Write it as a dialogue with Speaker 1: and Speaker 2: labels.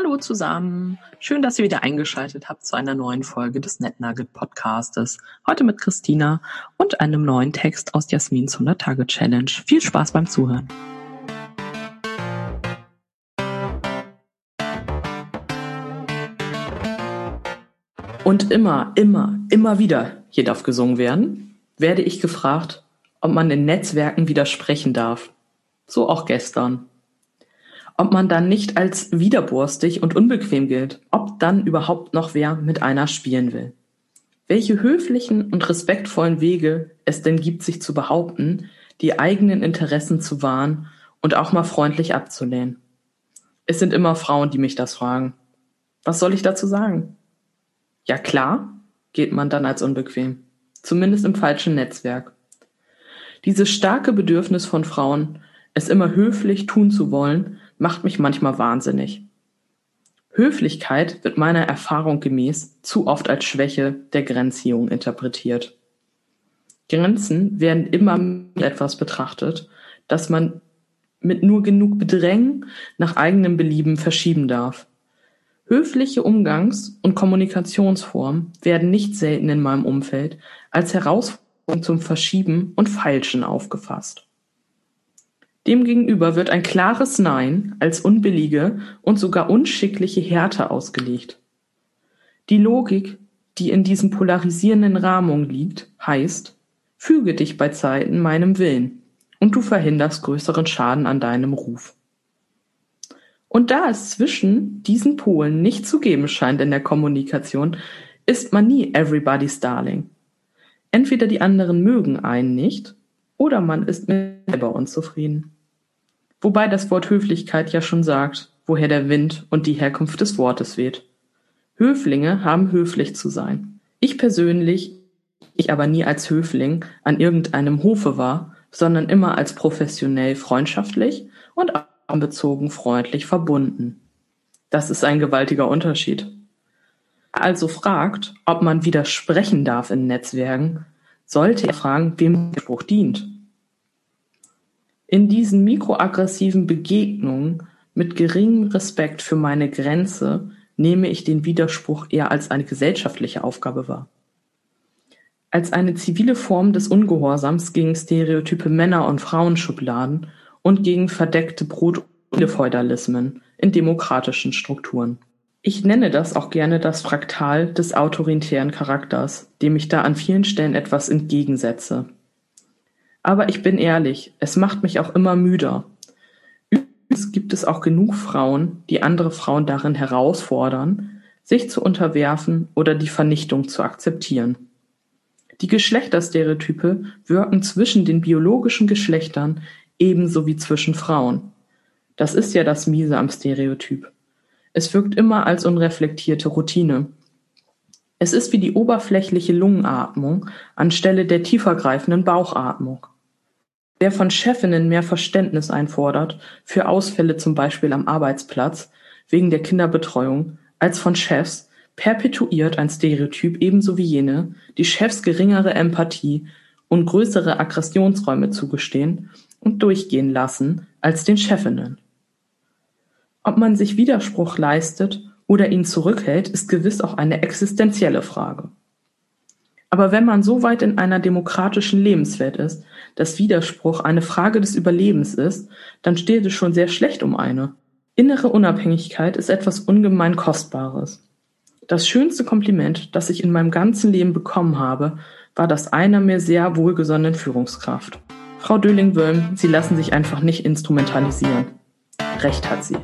Speaker 1: Hallo zusammen. Schön, dass ihr wieder eingeschaltet habt zu einer neuen Folge des NetNugget Podcastes. Heute mit Christina und einem neuen Text aus Jasmins 100 Tage Challenge. Viel Spaß beim Zuhören. Und immer, immer, immer wieder, hier darf gesungen werden, werde ich gefragt, ob man in Netzwerken widersprechen darf. So auch gestern ob man dann nicht als widerborstig und unbequem gilt, ob dann überhaupt noch wer mit einer spielen will. Welche höflichen und respektvollen Wege es denn gibt, sich zu behaupten, die eigenen Interessen zu wahren und auch mal freundlich abzulehnen. Es sind immer Frauen, die mich das fragen. Was soll ich dazu sagen? Ja klar, geht man dann als unbequem. Zumindest im falschen Netzwerk. Dieses starke Bedürfnis von Frauen, es immer höflich tun zu wollen, macht mich manchmal wahnsinnig. Höflichkeit wird meiner Erfahrung gemäß zu oft als Schwäche der Grenzziehung interpretiert. Grenzen werden immer mit etwas betrachtet, das man mit nur genug Bedrängen nach eigenem Belieben verschieben darf. Höfliche Umgangs- und Kommunikationsformen werden nicht selten in meinem Umfeld als Herausforderung zum Verschieben und Feilschen aufgefasst. Demgegenüber wird ein klares Nein als unbillige und sogar unschickliche Härte ausgelegt. Die Logik, die in diesen polarisierenden Rahmungen liegt, heißt, füge dich bei Zeiten meinem Willen und du verhinderst größeren Schaden an deinem Ruf. Und da es zwischen diesen Polen nicht zu geben scheint in der Kommunikation, ist man nie everybody's darling. Entweder die anderen mögen einen nicht oder man ist mit selber unzufrieden. Wobei das Wort Höflichkeit ja schon sagt, woher der Wind und die Herkunft des Wortes weht. Höflinge haben höflich zu sein. Ich persönlich, ich aber nie als Höfling an irgendeinem Hofe war, sondern immer als professionell freundschaftlich und anbezogen freundlich verbunden. Das ist ein gewaltiger Unterschied. Also fragt, ob man widersprechen darf in Netzwerken, sollte er fragen, wem der Spruch dient. In diesen mikroaggressiven Begegnungen mit geringem Respekt für meine Grenze nehme ich den Widerspruch eher als eine gesellschaftliche Aufgabe wahr. Als eine zivile Form des Ungehorsams gegen stereotype Männer- und Frauenschubladen und gegen verdeckte Brot- und Feudalismen in demokratischen Strukturen. Ich nenne das auch gerne das Fraktal des autoritären Charakters, dem ich da an vielen Stellen etwas entgegensetze. Aber ich bin ehrlich, es macht mich auch immer müder. Übrigens gibt es auch genug Frauen, die andere Frauen darin herausfordern, sich zu unterwerfen oder die Vernichtung zu akzeptieren. Die Geschlechterstereotype wirken zwischen den biologischen Geschlechtern ebenso wie zwischen Frauen. Das ist ja das Miese am Stereotyp. Es wirkt immer als unreflektierte Routine. Es ist wie die oberflächliche Lungenatmung anstelle der tiefergreifenden Bauchatmung. Wer von Chefinnen mehr Verständnis einfordert, für Ausfälle zum Beispiel am Arbeitsplatz, wegen der Kinderbetreuung, als von Chefs, perpetuiert ein Stereotyp ebenso wie jene, die Chefs geringere Empathie und größere Aggressionsräume zugestehen und durchgehen lassen als den Chefinnen. Ob man sich Widerspruch leistet oder ihn zurückhält, ist gewiss auch eine existenzielle Frage. Aber wenn man so weit in einer demokratischen Lebenswelt ist, dass Widerspruch eine Frage des Überlebens ist, dann steht es schon sehr schlecht um eine. Innere Unabhängigkeit ist etwas ungemein Kostbares. Das schönste Kompliment, das ich in meinem ganzen Leben bekommen habe, war das einer mir sehr wohlgesonnenen Führungskraft. Frau Döling-Wölm, Sie lassen sich einfach nicht instrumentalisieren. Recht hat sie.